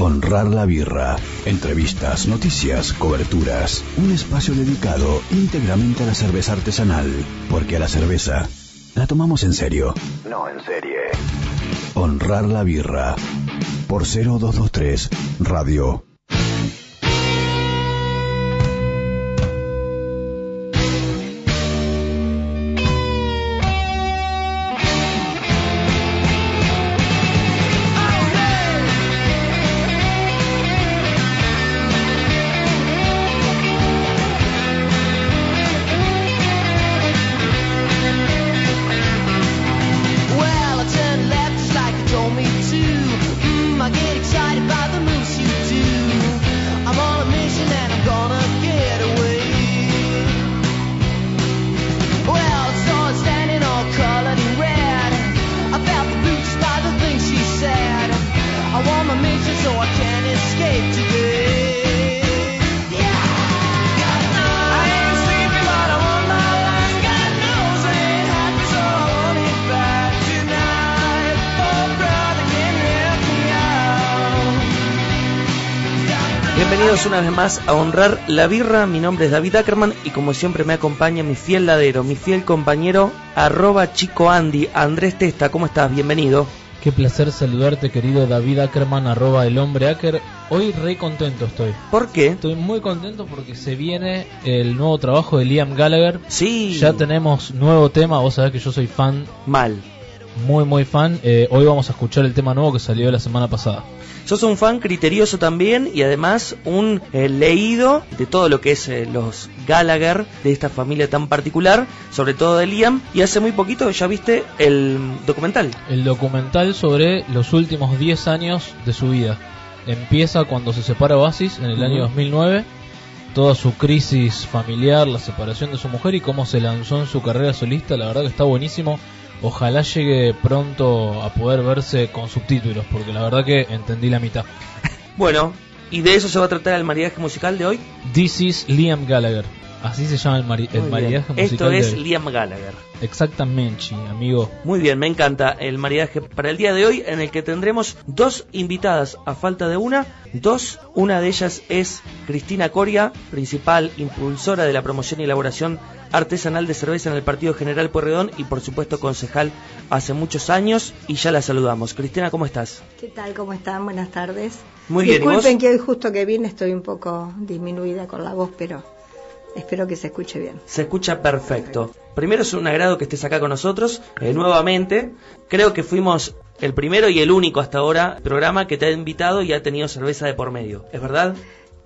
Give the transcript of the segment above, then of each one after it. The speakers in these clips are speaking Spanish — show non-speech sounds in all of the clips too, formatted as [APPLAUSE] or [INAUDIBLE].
Honrar la birra. Entrevistas, noticias, coberturas. Un espacio dedicado íntegramente a la cerveza artesanal. Porque a la cerveza la tomamos en serio. No en serie. Honrar la birra. Por 0223 Radio. Bienvenidos una vez más a Honrar la Birra. Mi nombre es David Ackerman y como siempre me acompaña mi fiel ladero, mi fiel compañero, arroba chico Andy, Andrés Testa. ¿Cómo estás? Bienvenido. Qué placer saludarte, querido David Ackerman, arroba el hombre Acker. Hoy re contento estoy. ¿Por qué? Estoy muy contento porque se viene el nuevo trabajo de Liam Gallagher. Sí. Ya tenemos nuevo tema, vos sabés que yo soy fan, Mal. Muy muy fan. Eh, hoy vamos a escuchar el tema nuevo que salió la semana pasada. Sos un fan criterioso también y además un eh, leído de todo lo que es eh, los Gallagher, de esta familia tan particular, sobre todo de Liam. Y hace muy poquito ya viste el documental. El documental sobre los últimos 10 años de su vida. Empieza cuando se separa Oasis en el año 2009. Toda su crisis familiar, la separación de su mujer y cómo se lanzó en su carrera solista, la verdad que está buenísimo. Ojalá llegue pronto a poder verse con subtítulos, porque la verdad que entendí la mitad. Bueno, y de eso se va a tratar el maridaje musical de hoy. This is Liam Gallagher. Así se llama el, mari- el bien. maridaje musical. Esto es. Liam Gallagher. Exactamente, amigo. Muy bien, me encanta el maridaje para el día de hoy en el que tendremos dos invitadas a falta de una. Dos, una de ellas es Cristina Coria, principal impulsora de la promoción y elaboración artesanal de cerveza en el Partido General Pueyrredón y por supuesto concejal hace muchos años y ya la saludamos. Cristina, ¿cómo estás? ¿Qué tal? ¿Cómo están? Buenas tardes. Muy bien, ¿y vos? Disculpen que hoy justo que vine estoy un poco disminuida con la voz, pero espero que se escuche bien. Se escucha perfecto. Primero es un agrado que estés acá con nosotros eh, nuevamente. Creo que fuimos el primero y el único hasta ahora programa que te ha invitado y ha tenido cerveza de por medio. ¿Es verdad?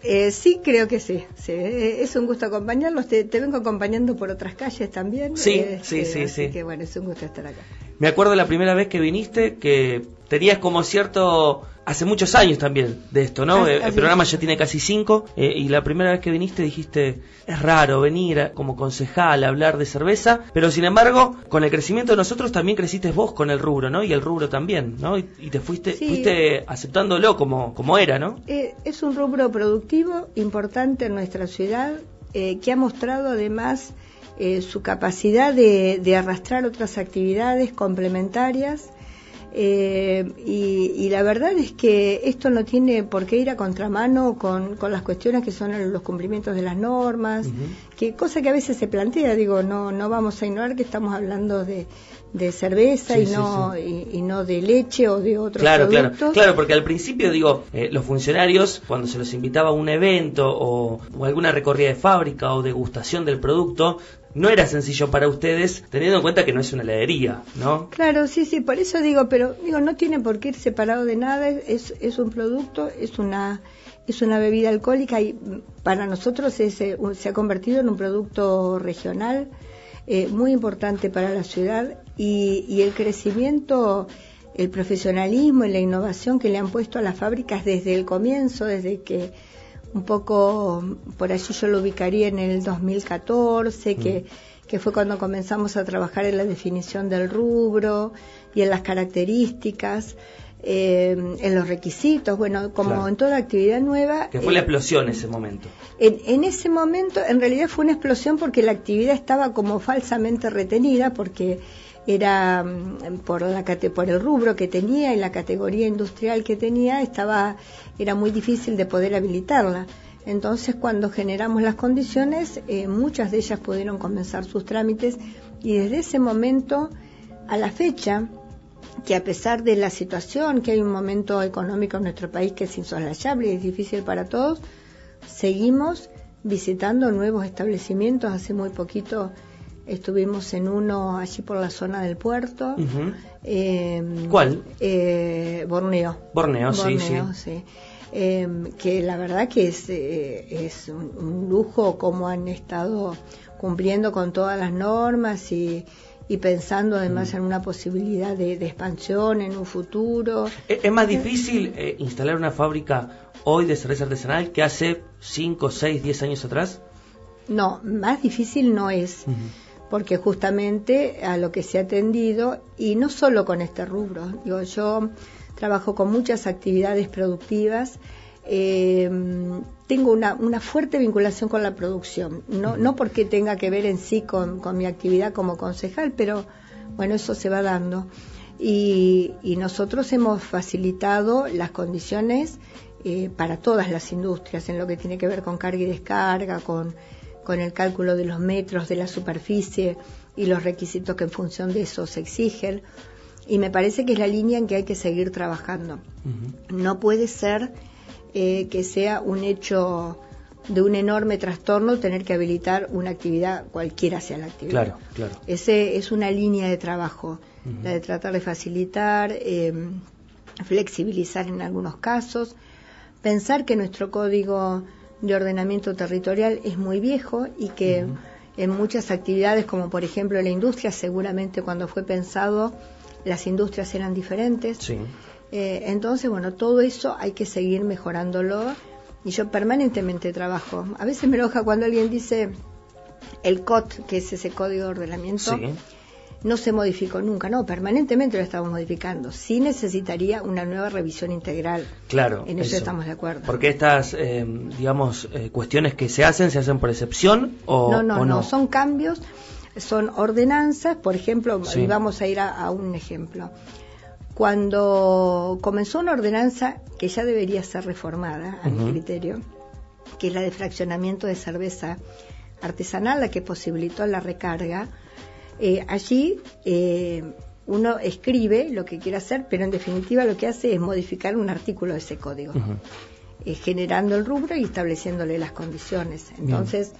Eh, sí, creo que sí. sí. Eh, Es un gusto acompañarlos. Te, te vengo acompañando por otras calles también. Sí, Eh, sí, eh, sí, así sí. que bueno, es un gusto estar acá. Me acuerdo la primera vez que viniste que tenías como cierto... Hace muchos años también de esto, ¿no? Ah, Eh, el programa ya tiene casi cinco eh, y la primera vez que viniste dijiste, es raro venir a- como concejal a hablar de cerveza, pero sin embargo, con el crecimiento de nosotros también creciste vos con el rubro, ¿no? Y el rubro también, ¿no? Y, y te fuiste, Sí. fuiste aceptándolo como, como era, ¿no? Eh, es un rubro productivo importante en nuestra ciudad eh, que ha mostrado además eh, su capacidad de, de arrastrar otras actividades complementarias eh, y, y la verdad es que esto no tiene por qué ir a contramano con, con las cuestiones que son los cumplimientos de las normas, que cosa que a veces se plantea, digo, no, no vamos a ignorar que estamos hablando de, de cerveza Sí, y, sí, no, Y, y no de leche o de otros Claro, claro, productos. claro, porque al principio digo, eh, los funcionarios cuando se los invitaba a un evento o, o alguna recorrida de fábrica o degustación del producto, no era sencillo para ustedes, teniendo en cuenta que no es una heladería, ¿no? Claro, sí, sí, por eso digo, pero digo, no tiene por qué ir separado de nada, es, es un producto, es una es una bebida alcohólica y para nosotros es, eh, se ha convertido en un producto regional eh, muy importante para la ciudad y, y el crecimiento, el profesionalismo y la innovación que le han puesto a las fábricas desde el comienzo, desde que un poco por allí yo lo ubicaría en el 2014, que, que fue cuando comenzamos a trabajar en la definición del rubro y en las características, eh, en los requisitos, bueno, como Claro. en toda actividad nueva. Que fue eh, la explosión ese momento. en, en ese momento, en realidad fue una explosión porque la actividad estaba como falsamente retenida, porque era mm, por, la, por el rubro que tenía y la categoría industrial que tenía, estaba, era muy difícil de poder habilitarla. Entonces, cuando generamos las condiciones, eh, muchas de ellas pudieron comenzar sus trámites y desde ese momento a la fecha, que a pesar de la situación, que hay un momento económico en nuestro país que es insoslayable y es difícil para todos, seguimos visitando nuevos establecimientos. Hace muy poquito estuvimos en uno allí por la zona del puerto. Eh, ¿Cuál? eh, Borneo. Borneo, sí, Borneo, sí. Eh, que la verdad que es, eh, es un, un lujo como han estado cumpliendo con todas las normas y, y pensando además en una posibilidad de, de expansión en un futuro. ¿Es es más difícil eh, instalar una fábrica hoy de cerveza artesanal que hace 5, 6, 10 años atrás? No, más difícil no es. Porque justamente a lo que se ha atendido, y no solo con este rubro, digo, yo trabajo con muchas actividades productivas, eh, tengo una, una fuerte vinculación con la producción, no, no porque tenga que ver en sí con, con mi actividad como concejal, pero bueno, eso se va dando. Y, y nosotros hemos facilitado las condiciones eh, para todas las industrias, en lo que tiene que ver con carga y descarga, con, con el cálculo de los metros de la superficie y los requisitos que en función de eso se exigen. Y me parece que es la línea en que hay que seguir trabajando. No puede ser eh, que sea un hecho de un enorme trastorno tener que habilitar una actividad, cualquiera sea la actividad. Claro, claro. Ese es una línea de trabajo, la de tratar de facilitar, eh, flexibilizar en algunos casos, pensar que nuestro código de ordenamiento territorial es muy viejo y que en muchas actividades, como por ejemplo la industria, seguramente cuando fue pensado las industrias eran diferentes. Sí. Eh, entonces, bueno, todo eso hay que seguir mejorándolo y yo permanentemente trabajo. A veces me enoja cuando alguien dice el COT, que es ese código de ordenamiento, Sí. No se modificó nunca. No, permanentemente lo estamos modificando. Sí necesitaría una nueva revisión integral. Claro. En eso, estamos de acuerdo. Porque estas, eh, digamos, eh, cuestiones que se hacen, ¿se hacen por excepción o no, no, o no, son cambios, son ordenanzas, por ejemplo, Sí. y vamos a ir a, a un ejemplo. Cuando comenzó una ordenanza que ya debería ser reformada, a mi criterio, que es la de fraccionamiento de cerveza artesanal, la que posibilitó la recarga, eh, allí eh, uno escribe lo que quiere hacer, pero en definitiva lo que hace es modificar un artículo de ese código eh, generando el rubro y estableciéndole las condiciones. Entonces,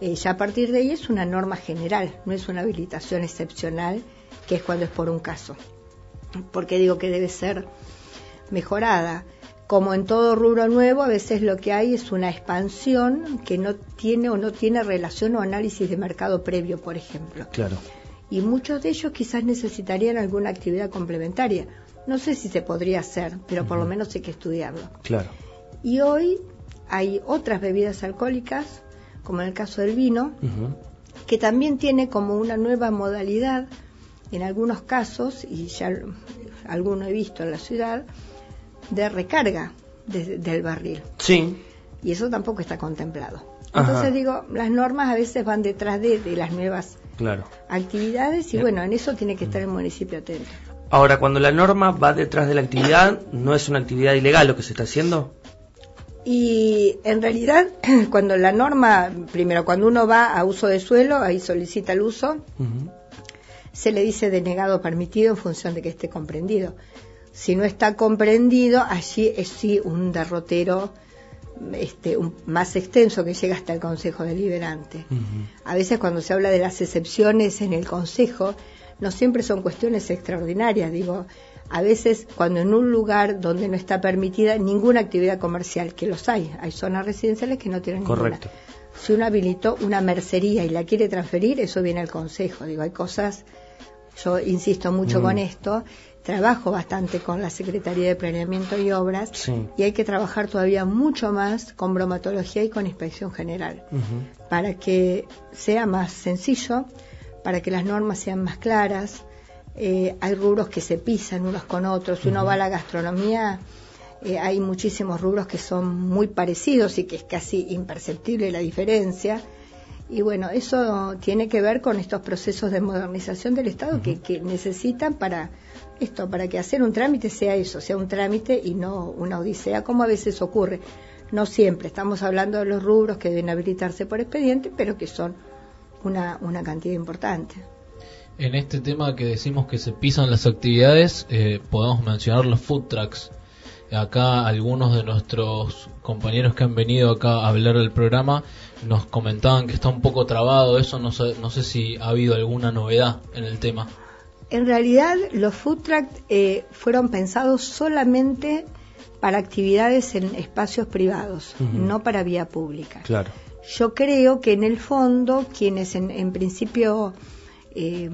eh, ya a partir de ahí es una norma general, no es una habilitación excepcional, que es cuando es por un caso. Porque digo que debe ser mejorada. Como en todo rubro nuevo, a veces lo que hay es una expansión que no tiene o no tiene relación o análisis de mercado previo, por ejemplo Claro. Y muchos de ellos quizás necesitarían alguna actividad complementaria. No sé si se podría hacer, pero por lo menos hay que estudiarlo. Claro. Y hoy hay otras bebidas alcohólicas, como en el caso del vino, que también tiene como una nueva modalidad, en algunos casos, y ya alguno he visto en la ciudad, de recarga de- del barril. Sí. Y eso tampoco está contemplado. Ajá. Entonces digo, las normas a veces van detrás de, de las nuevas Claro. actividades y bueno, en eso tiene que estar el municipio atento. Ahora, cuando la norma va detrás de la actividad, ¿no es una actividad ilegal lo que se está haciendo? Y en realidad, [CLEARS THROAT] cuando la norma, primero, cuando uno va a uso de suelo, ahí solicita el uso, se le dice denegado permitido en función de que esté comprendido. Si no está comprendido, allí es sí un derrotero este, un- más extenso que llega hasta el Consejo Deliberante. A veces cuando se habla de las excepciones en el Consejo, no siempre son cuestiones extraordinarias. Digo, a veces cuando en un lugar donde no está permitida ninguna actividad comercial, que los hay, hay zonas residenciales que no tienen Correcto. ninguna. Si uno habilitó una mercería y la quiere transferir, eso viene al Consejo. Digo, hay cosas, yo insisto mucho Mm. con esto, trabajo bastante con la Secretaría de Planeamiento y Obras Sí. y hay que trabajar todavía mucho más con bromatología y con inspección general para que sea más sencillo, para que las normas sean más claras. Eh, hay rubros que se pisan unos con otros. Si uno va a la gastronomía, eh, hay muchísimos rubros que son muy parecidos y que es casi imperceptible la diferencia. Y bueno, eso tiene que ver con estos procesos de modernización del Estado que, que necesitan para esto, para que hacer un trámite sea eso, sea un trámite y no una odisea, como a veces ocurre. No siempre, estamos hablando de los rubros que deben habilitarse por expediente, pero que son una, una cantidad importante. En este tema que decimos que se pisan las actividades, eh, podemos mencionar los food trucks. Acá algunos de nuestros compañeros que han venido acá a hablar del programa nos comentaban que está un poco trabado eso, no sé, no sé si ha habido alguna novedad en el tema. En realidad, los food trucks eh, fueron pensados solamente para actividades en espacios privados, no para vía pública. Claro. Yo creo que en el fondo quienes en, en principio eh,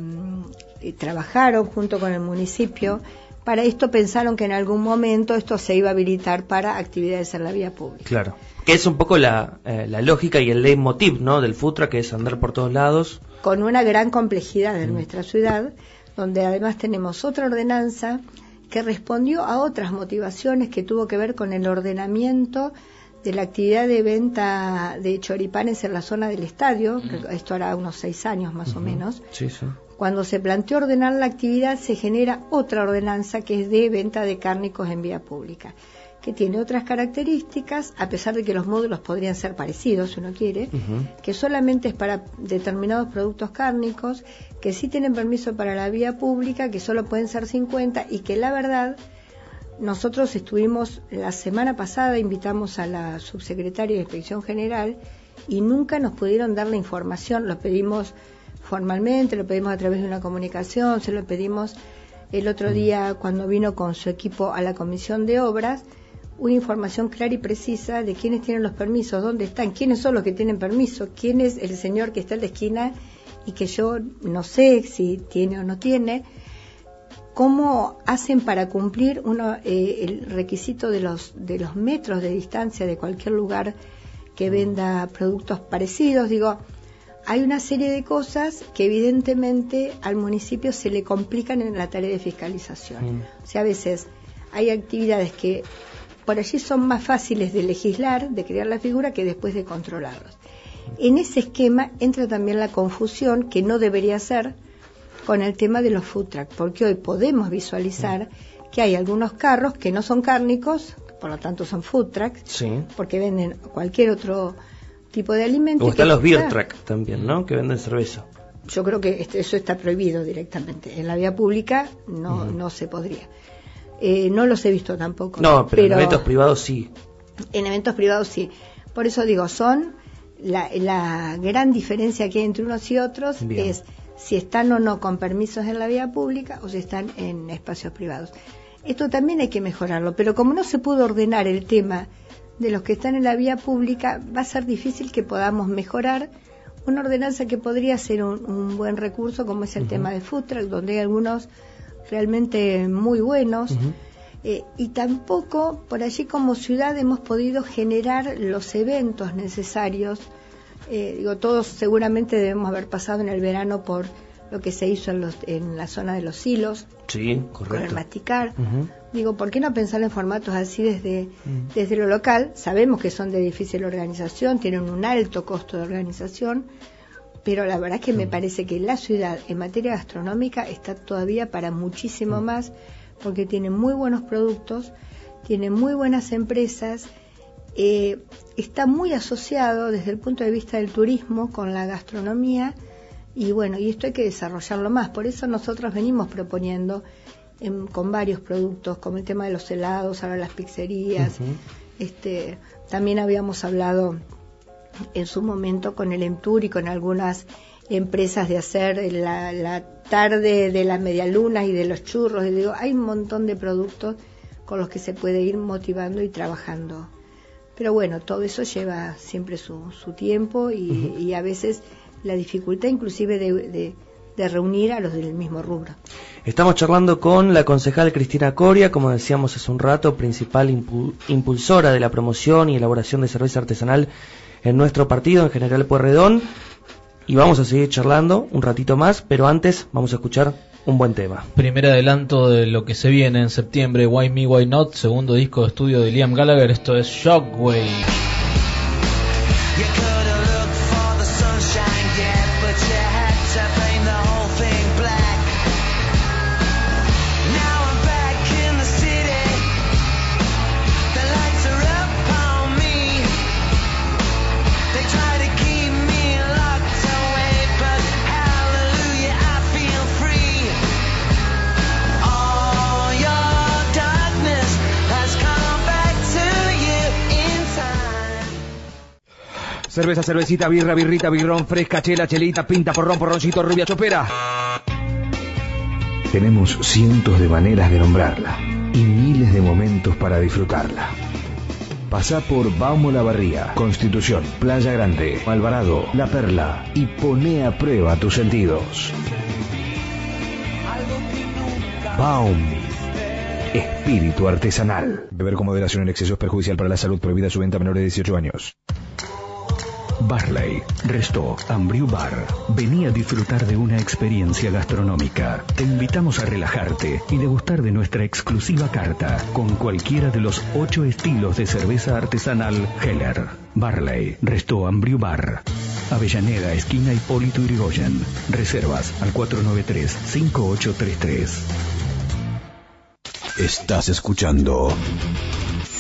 eh, trabajaron junto con el municipio, para esto pensaron que en algún momento esto se iba a habilitar para actividades en la vía pública. Claro. Que es un poco la, eh, la lógica y el leitmotiv, ¿no? Del Futra, que es andar por todos lados. Con una gran complejidad en nuestra ciudad, donde además tenemos otra ordenanza que respondió a otras motivaciones que tuvo que ver con el ordenamiento de la actividad de venta de choripanes en la zona del estadio, que esto hará unos seis años más o menos, Sí, sí. Cuando se planteó ordenar la actividad, se genera otra ordenanza que es de venta de cárnicos en vía pública, que tiene otras características, a pesar de que los módulos podrían ser parecidos, si uno quiere, que solamente es para determinados productos cárnicos, que sí tienen permiso para la vía pública, que solo pueden ser 50 y que la verdad nosotros estuvimos la semana pasada, invitamos a la subsecretaria de Inspección General y nunca nos pudieron dar la información, lo pedimos formalmente, lo pedimos a través de una comunicación, se lo pedimos el otro día cuando vino con su equipo a la Comisión de Obras, una información clara y precisa de quiénes tienen los permisos, dónde están, quiénes son los que tienen permiso, quién es el señor que está en la esquina y que yo no sé si tiene o no tiene, cómo hacen para cumplir uno, eh, el requisito de los, de los metros de distancia de cualquier lugar que venda productos parecidos. Digo, hay una serie de cosas que evidentemente al municipio se le complican en la tarea de fiscalización. Mm. O sea, a veces hay actividades que por allí son más fáciles de legislar, de crear la figura, que después de controlarlos. En ese esquema entra también la confusión, que no debería ser, con el tema de los food truck, porque hoy podemos visualizar que hay algunos carros que no son cárnicos, por lo tanto son food trucks, Sí. porque venden cualquier otro tipo de alimento. O están los beer truck también, ¿no? Que venden cerveza. Yo creo que este- eso está prohibido directamente. En la vía pública no, no se podría. Eh, no los he visto tampoco. No, pero, en eventos privados sí. En eventos privados sí. Por eso digo, son la, la gran diferencia que hay entre unos y otros Bien. es si están o no con permisos en la vía pública o si están en espacios privados. Esto también hay que mejorarlo, pero como no se pudo ordenar el tema de los que están en la vía pública, va a ser difícil que podamos mejorar una ordenanza que podría ser un, un buen recurso, como es el tema de food truck, donde hay algunos realmente muy buenos. Eh, y tampoco por allí como ciudad hemos podido generar los eventos necesarios. Eh, digo, todos seguramente debemos haber pasado en el verano por lo que se hizo en, los, en la zona de los silos, Sí, con el correcto. masticar. Digo, ¿por qué no pensar en formatos así desde, Mm. desde lo local? Sabemos que son de difícil organización, tienen un alto costo de organización, pero la verdad es que me parece que la ciudad en materia gastronómica está todavía para muchísimo más, porque tiene muy buenos productos, tiene muy buenas empresas, eh, está muy asociado desde el punto de vista del turismo con la gastronomía y bueno, y esto hay que desarrollarlo más. Por eso nosotros venimos proponiendo em, con varios productos, como el tema de los helados, ahora las pizzerías. Este, también habíamos hablado en su momento con el Emtur y con algunas empresas de hacer la, la tarde de las medialunas y de los churros. Y digo, hay un montón de productos con los que se puede ir motivando y trabajando. Pero bueno, todo eso lleva siempre su, su tiempo y, y a veces la dificultad inclusive de, de- de reunir a los del mismo rubro. Estamos charlando con la concejal Cristina Coria, como decíamos hace un rato, principal impu- impulsora de la promoción y elaboración de cerveza artesanal en nuestro partido, en General Pueyrredón. Y vamos a seguir charlando un ratito más, pero antes vamos a escuchar un buen tema. Primer adelanto de lo que se viene en septiembre, Why Me, Why Not, segundo disco de estudio de Liam Gallagher, esto es Shockwave. Cerveza, cervecita, birra, birrita, birrón, fresca, chela, chelita, pinta, porrón, porroncito, rubia, chopera. Tenemos cientos de maneras de nombrarla y miles de momentos para disfrutarla. Pasá por Baumo La Barría, Constitución, Playa Grande, Alvarado, La Perla y pone a prueba tus sentidos. Baum. Espíritu artesanal. Beber con moderación en exceso es perjudicial para la salud. Prohibida su venta a menores de 18 años. Barley, Resto, Ambriu Bar. Vení a disfrutar de una experiencia gastronómica. Te invitamos a relajarte y degustar de nuestra exclusiva carta con cualquiera de los ocho estilos de cerveza artesanal Heller. Barley, Resto, Ambriu Bar. Avellaneda, esquina Hipólito Yrigoyen. Reservas al 493-5833. Estás escuchando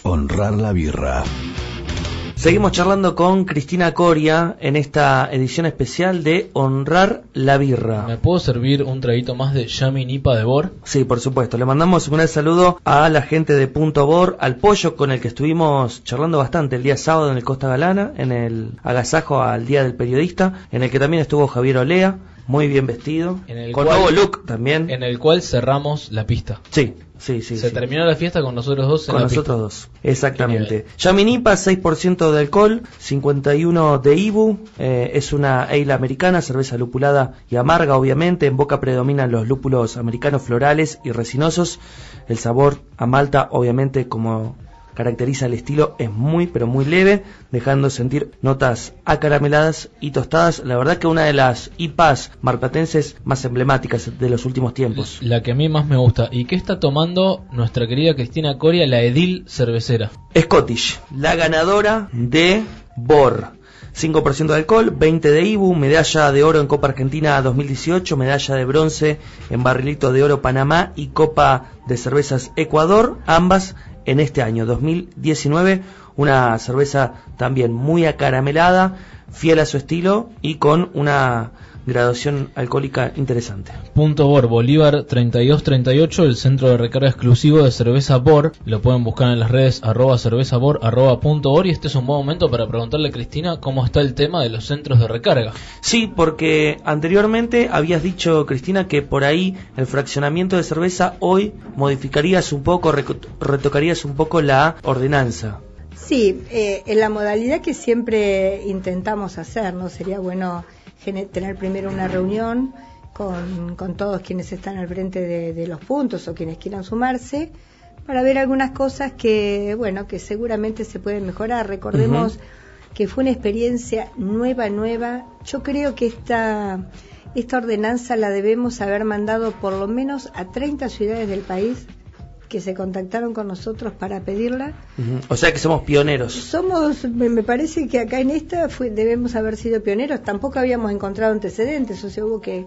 Honrar la Birra. Seguimos charlando con Cristina Coria en esta edición especial de Honrar la Birra. ¿Me puedo servir un traguito más de Yami Nipa de Bor? Sí, por supuesto. Le mandamos un gran saludo a la gente de Punto Bor, al pollo con el que estuvimos charlando bastante el día sábado en el Costa Galana, en el agasajo al Día del Periodista, en el que también estuvo Javier Olea, muy bien vestido, En el con cual- nuevo look también. En el cual cerramos la pista. Sí, sí, sí. Se sí. terminó la fiesta con nosotros dos en Con la nosotros pista. dos, exactamente. Yaminipa, 6% de alcohol, 51 de Ibu, eh, es una ale americana, cerveza lupulada y amarga, obviamente. En boca predominan los lúpulos americanos florales y resinosos. El sabor a malta, obviamente, como caracteriza el estilo, es muy, pero muy leve, dejando sentir notas acarameladas y tostadas. La verdad que una de las IPAs marplatenses más emblemáticas de los últimos tiempos. La que a mí más me gusta. ¿Y qué está tomando nuestra querida Cristina Coria, la Edil cervecera? Scottish, la ganadora de BOR. 5% de alcohol, 20 de IBU, medalla de oro en Copa Argentina 2018, medalla de bronce en Barrilito de Oro Panamá y Copa de Cervezas Ecuador, ambas en este año 2019. Una cerveza también muy acaramelada, fiel a su estilo y con una graduación alcohólica interesante. Punto Bor, Bolívar 3238, el centro de recarga exclusivo de cerveza Bor. Lo pueden buscar en las redes arroba cerveza Bor, arroba punto Bor. Y este es un buen momento para preguntarle a Cristina cómo está el tema de los centros de recarga. Sí, porque anteriormente habías dicho, Cristina, que por ahí el fraccionamiento de cerveza hoy modificarías un poco, retocarías un poco la ordenanza. Sí, eh, en la modalidad que siempre intentamos hacer, ¿no? Sería bueno tener primero una reunión con, con todos quienes están al frente de, de los puntos o quienes quieran sumarse para ver algunas cosas que, bueno, que seguramente se pueden mejorar. Recordemos que fue una experiencia nueva, nueva. Yo creo que esta, esta ordenanza la debemos haber mandado por lo menos a 30 ciudades del país que se contactaron con nosotros para pedirla. O sea que somos pioneros. Somos, me, parece que acá en esta fue- debemos haber sido pioneros. Tampoco habíamos encontrado antecedentes, o sea, hubo que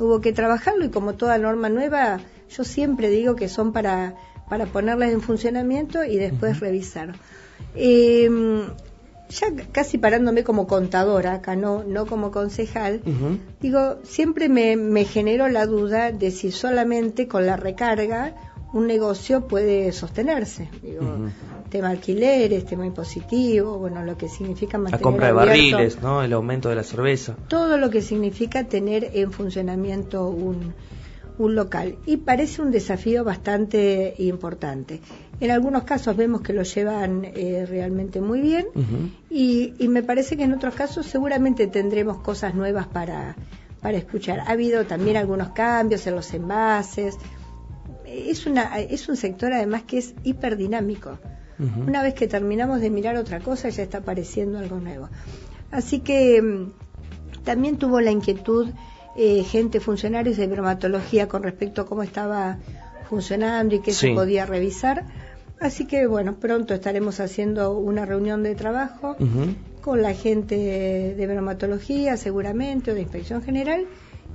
hubo que trabajarlo y como toda norma nueva, yo siempre digo que son para para ponerlas en funcionamiento y después revisar. Eh, ya casi parándome como contadora acá, no no como concejal. Digo, siempre me, me generó la duda de si solamente con la recarga un negocio puede sostenerse. Digo, Ujú. tema alquileres, tema impositivo, bueno, lo que significa La mantener compra de abierto, barriles, ¿no? El aumento de la cerveza. todo lo que significa tener en funcionamiento un, un local. Y parece un desafío bastante importante. En algunos casos vemos que lo llevan eh, realmente muy bien y, y me parece que en otros casos seguramente tendremos cosas nuevas para, para escuchar. Ha habido también algunos cambios en los envases. Es, una, es un sector además que es hiperdinámico. Ujú. Una vez que terminamos de mirar otra cosa ya está apareciendo algo nuevo. Así que mm, también tuvo la inquietud eh, gente, funcionarios de bromatología con respecto a cómo estaba funcionando y qué Sí. se podía revisar. Así que bueno, pronto estaremos haciendo una reunión de trabajo con la gente de bromatología seguramente o de inspección general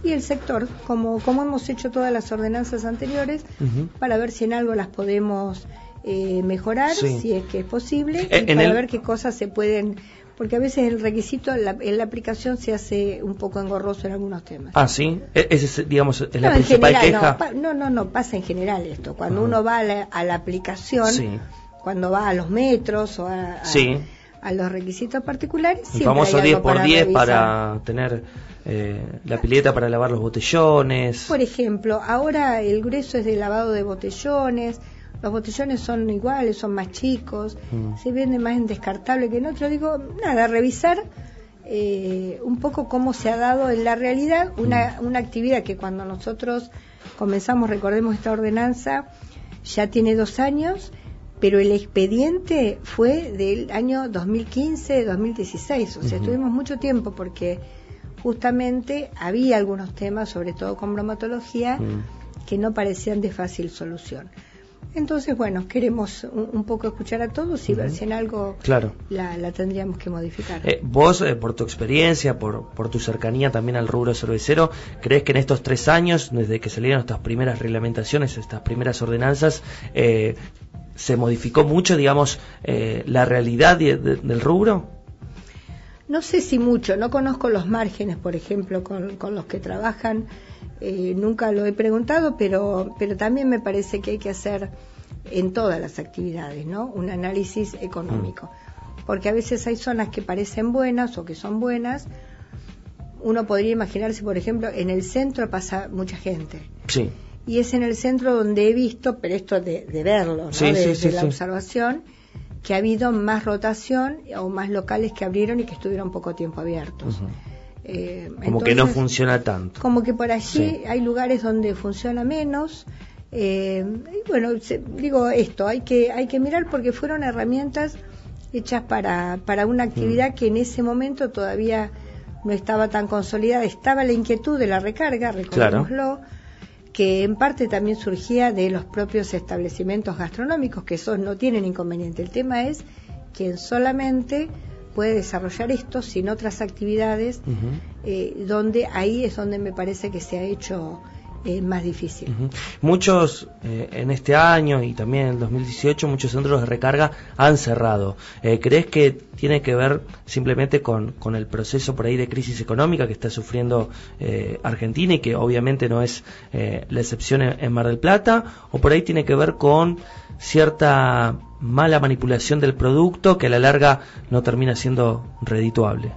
y el sector, como, como hemos hecho todas las ordenanzas anteriores, para ver si en algo las podemos eh, mejorar, Sí. si es que es posible, Eh, y para el- ver qué cosas se pueden, porque a veces el requisito en la, en la aplicación se hace un poco engorroso en algunos temas. Ah, sí. E- Ese es, digamos, es la no, en principal general, queja. no, pa- no, no, no, pasa en general esto. Cuando Ajá. uno va a la, a la aplicación, Sí. cuando va a los metros o a, a- Sí. a los requisitos particulares, El famoso hay 10 algo por para 10 revisar. para tener eh, la pileta para lavar los botellones. Por ejemplo, ahora el grueso es de lavado de botellones, los botellones son iguales, son más chicos, Mm. se vende más en descartable que en otro. Digo, nada, revisar eh, un poco cómo se ha dado en la realidad una, Mm. una actividad que cuando nosotros comenzamos, recordemos esta ordenanza, ya tiene dos años, pero el expediente fue del año 2015-2016, o sea, tuvimos mucho tiempo porque justamente había algunos temas, sobre todo con bromatología, Mm. que no parecían de fácil solución. Entonces, bueno, queremos un, un poco escuchar a todos y ver si en algo Claro. la, la tendríamos que modificar. Eh, vos, eh, por tu experiencia, por, por tu cercanía también al rubro cervecero, ¿crees que en estos tres años, desde que salieron estas primeras reglamentaciones, estas primeras ordenanzas, eh, se modificó mucho, digamos, eh, la realidad de- de- del rubro? No sé si mucho, no conozco los márgenes, por ejemplo, con, con los que trabajan, eh, nunca lo he preguntado, pero, pero también me parece que hay que hacer en todas las actividades, ¿no? Un análisis económico. Porque a veces hay zonas que parecen buenas o que son buenas. Uno podría imaginarse, por ejemplo, en el centro pasa mucha gente. Sí. Y es en el centro donde he visto, pero esto de, de verlo, ¿no? Sí, de, sí, sí, de la observación, que ha habido más rotación o más locales que abrieron y que estuvieron poco tiempo abiertos. Eh, Como que no funciona tanto. Como que por allí Sí. hay lugares donde funciona menos. eh, y bueno, se- digo esto, hay que, hay que mirar porque fueron herramientas hechas para, para una actividad Mm. que en ese momento todavía no estaba tan consolidada. Estaba la inquietud de la recarga, recordémoslo, que en parte también surgía de los propios establecimientos gastronómicos, que esos no tienen inconveniente. El tema es quien solamente puede desarrollar esto sin otras actividades, eh, donde ahí es donde me parece que se ha hecho eh, más difícil. Muchos eh, en este año y también en el 2018 muchos centros de recarga han cerrado. Eh, ¿Crees que tiene que ver simplemente con, con el proceso por ahí de crisis económica que está sufriendo Argentina y que obviamente no es la excepción en, en Mar del Plata? ¿O por ahí tiene que ver con cierta mala manipulación del producto que a la larga no termina siendo redituable?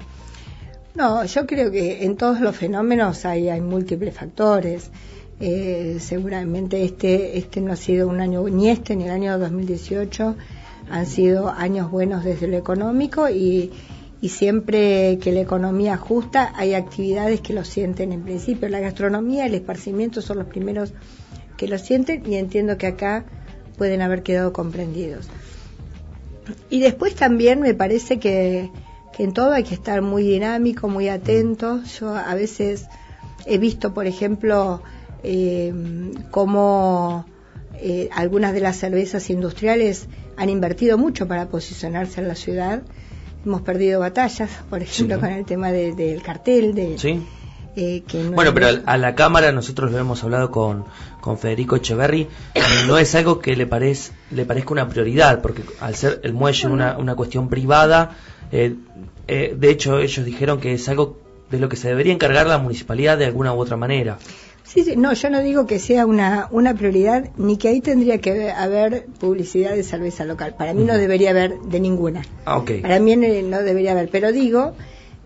No, yo creo que en todos los fenómenos hay, hay múltiples factores. Eh, seguramente este, este no ha sido un año, ni este ni el año 2018 han sido años buenos desde lo económico y, y siempre que la economía ajusta hay actividades que lo sienten en principio. La gastronomía, el esparcimiento son los primeros que lo sienten y entiendo que acá pueden haber quedado comprendidos. Y después también me parece que, que en todo hay que estar muy dinámico, muy atento. Yo a veces he visto, por ejemplo, eh, cómo eh, algunas de las cervezas industriales han invertido mucho para posicionarse en la ciudad. Hemos perdido batallas, por ejemplo, Sí. con el tema de- del cartel, de, ¿Sí? eh, que no Bueno, pero a la Cámara nosotros lo hemos hablado con, con Federico Echeverry, no es algo que le, parez, le parezca una prioridad, porque al ser el muelle una, una cuestión privada, eh, eh, de hecho ellos dijeron que es algo de lo que se debería encargar la municipalidad de alguna u otra manera. Sí, sí, no, yo no digo que sea una, una prioridad, ni que ahí tendría que haber publicidad de cerveza local. Para mí no debería haber de ninguna. Ah, ok. Para mí no debería haber, pero digo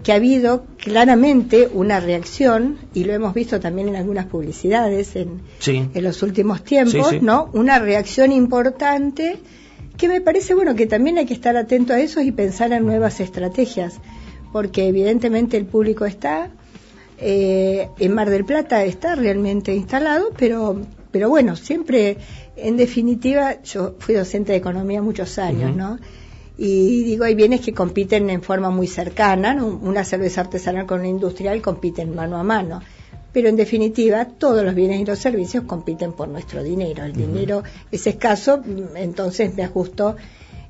que ha habido claramente una reacción, y lo hemos visto también en algunas publicidades en, Sí. en los últimos tiempos, sí. ¿no? Una reacción importante que me parece, bueno, que también hay que estar atento a eso y pensar en nuevas estrategias, porque evidentemente el público está, eh, en Mar del Plata está realmente instalado, pero, pero bueno, siempre, en definitiva, yo fui docente de economía muchos años. ¿no? Y digo, hay bienes que compiten en forma muy cercana, ¿no? una cerveza artesanal con una industrial compiten mano a mano. Pero en definitiva todos los bienes y los servicios compiten por nuestro dinero. El dinero es escaso, entonces me ajusto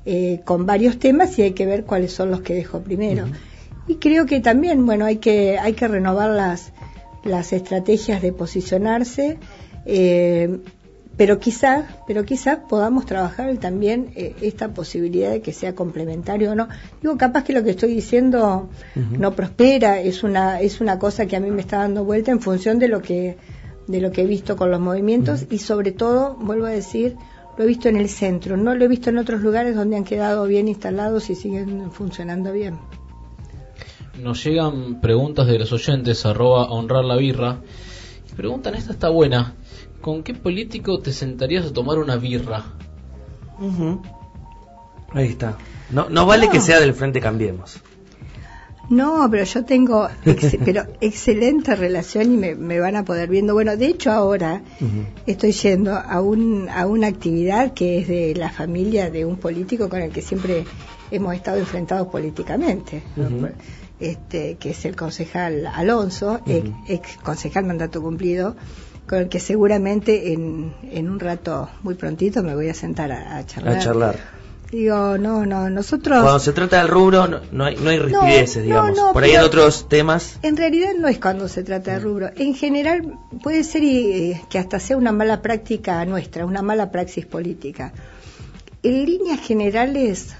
eh, con varios temas y hay que ver cuáles son los que dejo primero. Y creo que también, bueno, hay que, hay que renovar las, las estrategias de posicionarse. Eh, pero quizá, pero quizá podamos trabajar también eh, esta posibilidad de que sea complementario o no. Digo, capaz que lo que estoy diciendo no prospera, es una, es una cosa que a mí me está dando vuelta en función de lo que, de lo que he visto con los movimientos y sobre todo, vuelvo a decir, lo he visto en el centro, no lo he visto en otros lugares donde han quedado bien instalados y siguen funcionando bien. Nos llegan preguntas de los oyentes, arroba honrar la birra. Y preguntan, esta está buena. ¿Con qué político te sentarías a tomar una birra? Ahí está. No, no vale que sea del Frente Cambiemos. No, pero yo tengo ex- [LAUGHS] pero excelente relación y me, me van a poder viendo. Bueno, de hecho ahora estoy yendo a, un, a una actividad que es de la familia de un político con el que siempre hemos estado enfrentados políticamente. Este, que es el concejal Alonso, ex, ex concejal mandato cumplido, con el que seguramente en, en un rato muy prontito me voy a sentar a, a charlar. A charlar. Digo, no, no, nosotros... Cuando se trata del rubro, no, no hay, no hay rispideces, no, digamos. no, Por ahí en otros temas. En realidad no es cuando se trata de rubro. En general puede ser eh, que hasta sea una mala práctica nuestra, una mala praxis política. En líneas generales,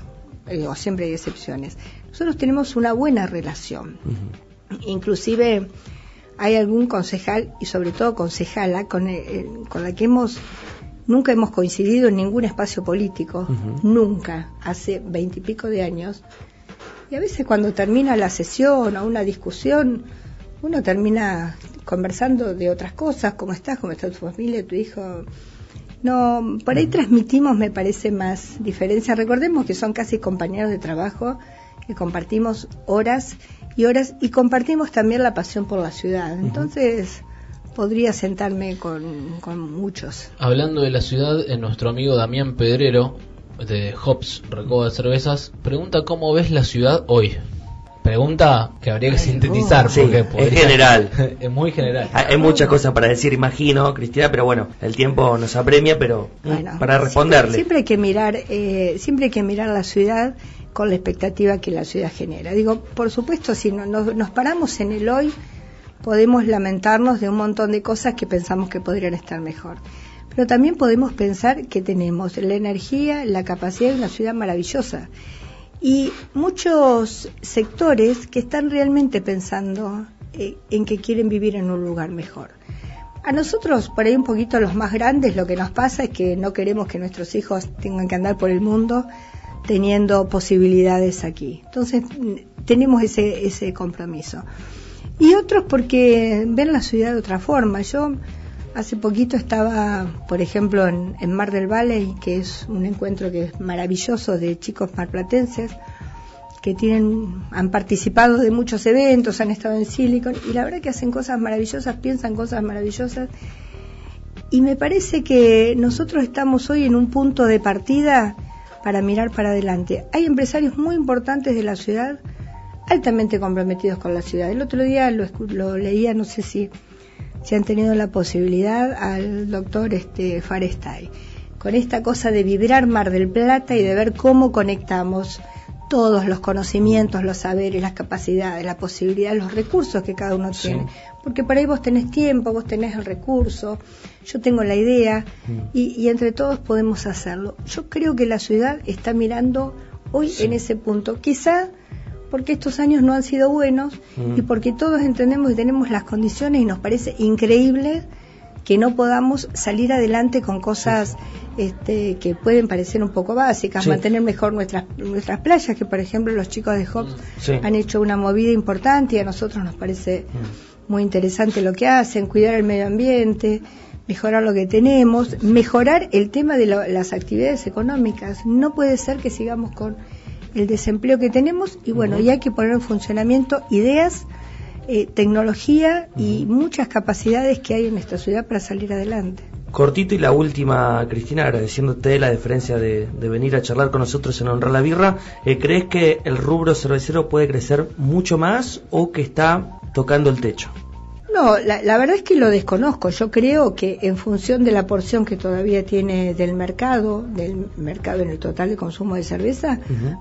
eh, o siempre hay excepciones, nosotros tenemos una buena relación. Inclusive hay algún concejal y sobre todo concejala con, el- con la que hemos nunca hemos coincidido en ningún espacio político, nunca, hace veintipico de años. Y a veces cuando termina la sesión o una discusión, uno termina conversando de otras cosas, cómo estás, cómo está tu familia, tu hijo. No, por ahí transmitimos, me parece, más diferencia. Recordemos que son casi compañeros de trabajo, que compartimos horas y horas y compartimos también la pasión por la ciudad. Entonces, podría sentarme con, con muchos. Hablando de la ciudad, eh, nuestro amigo Damián Pedrero, de Hops, Recoba de Cervezas, pregunta cómo ves la ciudad hoy. Pregunta que habría que sintetizar, Sí, porque es podría- general. [LAUGHS] es muy general. Hay hay muchas cosas para decir, imagino, Cristina, pero bueno, el tiempo nos apremia, pero mm, Bueno, para siempre- responderle. Siempre, hay que mirar, eh, siempre hay que mirar la ciudad con la expectativa que la ciudad genera. Digo, por supuesto, si no- nos, paramos en el hoy, podemos lamentarnos de un montón de cosas que pensamos que podrían estar mejor. Pero también podemos pensar que tenemos la energía, la capacidad de una ciudad maravillosa. Y muchos sectores que están realmente pensando eh, en que quieren vivir en un lugar mejor. A nosotros, por ahí un poquito los más grandes, lo que nos pasa es que no queremos que nuestros hijos tengan que andar por el mundo teniendo posibilidades aquí. Entonces, tenemos ese, ese compromiso. Y otros porque ven la ciudad de otra forma. Yo hace poquito estaba, por ejemplo, en, en Mar del Valle, que es un encuentro que es maravilloso de chicos marplatenses que tienen, han participado de muchos eventos, han estado en Silicon y la verdad que hacen cosas maravillosas, piensan cosas maravillosas y me parece que nosotros estamos hoy en un punto de partida para mirar para adelante. Hay empresarios muy importantes de la ciudad, altamente comprometidos con la ciudad. El otro día lo, lo leía, no sé si, si han tenido la posibilidad, al doctor este, Farestay, con esta cosa de vibrar Mar del Plata y de ver cómo conectamos todos los conocimientos, los saberes, las capacidades, la posibilidad, los recursos que cada uno Sí. Porque por ahí vos tenés tiempo, vos tenés el recurso, yo tengo la idea y, y entre todos podemos hacerlo. Yo creo que la ciudad está mirando hoy en ese punto. Quizá porque estos años no han sido buenos Mm. y porque todos entendemos y tenemos las condiciones y nos parece increíble que no podamos salir adelante con cosas este, que pueden parecer un poco básicas, Sí. mantener mejor nuestras nuestras playas, que por ejemplo los chicos de Hobbs Sí. han hecho una movida importante y a nosotros nos parece muy interesante lo que hacen, cuidar el medio ambiente, mejorar lo que tenemos, mejorar el tema de lo- las actividades económicas. No puede ser que sigamos con el desempleo que tenemos y bueno, y hay que poner en funcionamiento ideas, eh, tecnología y muchas capacidades que hay en esta ciudad para salir adelante. Cortito y la última, Cristina, agradeciéndote la deferencia de, de venir a charlar con nosotros en Honrar la Birra. Eh, ¿Crees que el rubro cervecero puede crecer mucho más o que está tocando el techo? No, la, la verdad es que lo desconozco. Yo creo que en función de la porción que todavía tiene del mercado, del mercado en el total de consumo de cerveza,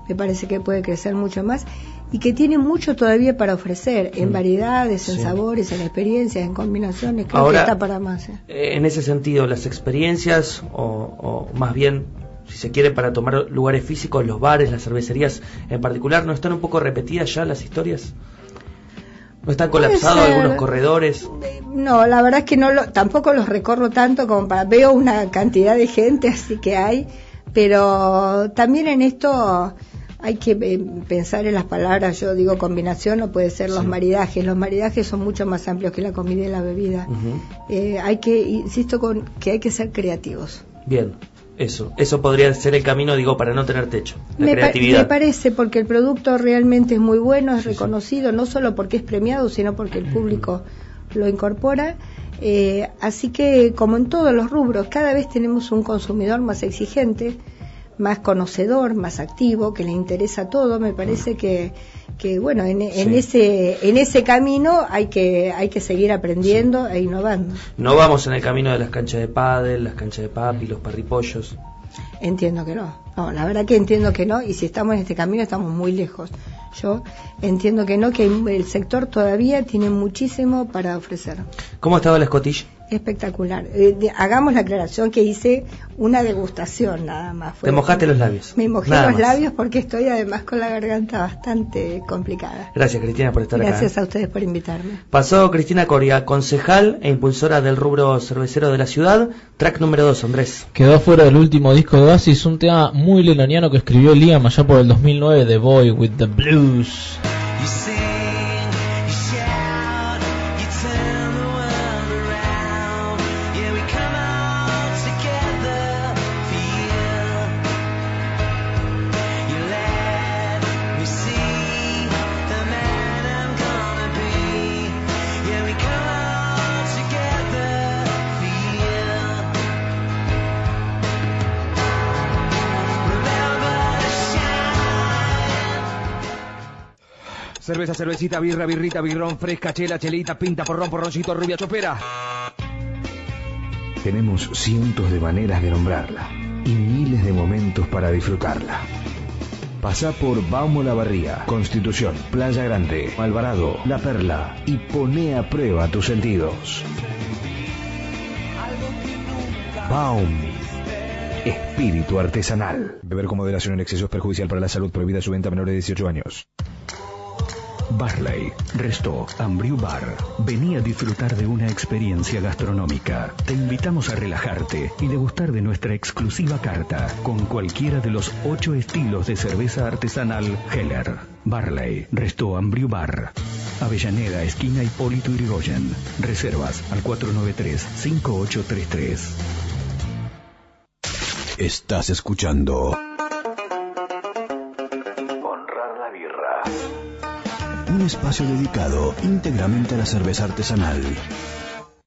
me parece que puede crecer mucho más y que tiene mucho todavía para ofrecer en variedades, en Sí. sabores, en experiencias, en combinaciones. Creo Ahora- que está para más. ¿eh? Eh, En ese sentido, las experiencias, o, o más bien, si se quiere, para tomar lugares físicos, los bares, las cervecerías en particular, ¿no están un poco repetidas ya las historias? ¿No están colapsados algunos corredores? No, la verdad es que no lo, tampoco los recorro tanto como para veo una cantidad de gente así que hay, pero también en esto hay que eh, pensar en las palabras. Yo digo combinación o puede ser los Sí. maridajes. Los maridajes son mucho más amplios que la comida y la bebida. Eh, hay que insisto con que hay que ser creativos. Bien, eso. Eso podría ser el camino, digo, para no tener techo. La Me, pa- creatividad. me parece porque el producto realmente es muy bueno, es reconocido, no solo porque es premiado, sino porque el público lo incorpora. Eh, así que, como en todos los rubros, cada vez tenemos un consumidor más exigente, más conocedor, más activo, que le interesa todo. Me parece que, que bueno, en, en Sí. ese en ese camino hay que hay que seguir aprendiendo e innovando. No vamos en el camino de las canchas de pádel, las canchas de papi, los parripollos. Entiendo que no. No, la verdad que entiendo que no. Y si estamos en este camino, estamos muy lejos. Yo entiendo que no, que el sector todavía tiene muchísimo para ofrecer. ¿Cómo estaba la escotilla? Espectacular. Eh, de- hagamos la aclaración que hice una degustación nada más. Fue- Te mojaste los labios. Me mojé Nada los más. labios porque estoy además con la garganta bastante complicada. Gracias, Cristina, por estar Gracias acá. a ustedes por invitarme. Pasó Cristina Coria, concejal e impulsora del rubro cervecero de la ciudad. Track número 2, Andrés. Quedó fuera del último disco de Oasis, un tema muy lenoniano que escribió Liam allá por el 2009, The Boy with the Blues. Cerveza, cervecita, birra, birrita, birrón, fresca, chela, chelita, pinta, porrón, porroncito, rubia, chopera. Tenemos cientos de maneras de nombrarla y miles de momentos para disfrutarla. Pasa por Baumo La Barría, Constitución, Playa Grande, Alvarado, La Perla y pone a prueba tus sentidos. Baum. Espíritu artesanal. Beber con moderación en exceso es perjudicial para la salud. Prohibida su venta a menores de 18 años. Barley, Resto, Ambriu Bar. Vení a disfrutar de una experiencia gastronómica. Te invitamos a relajarte y degustar de nuestra exclusiva carta con cualquiera de los ocho estilos de cerveza artesanal Heller. Barley, Resto, Ambriu Bar. Avellaneda, esquina Hipólito Yrigoyen. Reservas al 493-5833. Estás escuchando. Un espacio dedicado íntegramente a la cerveza artesanal.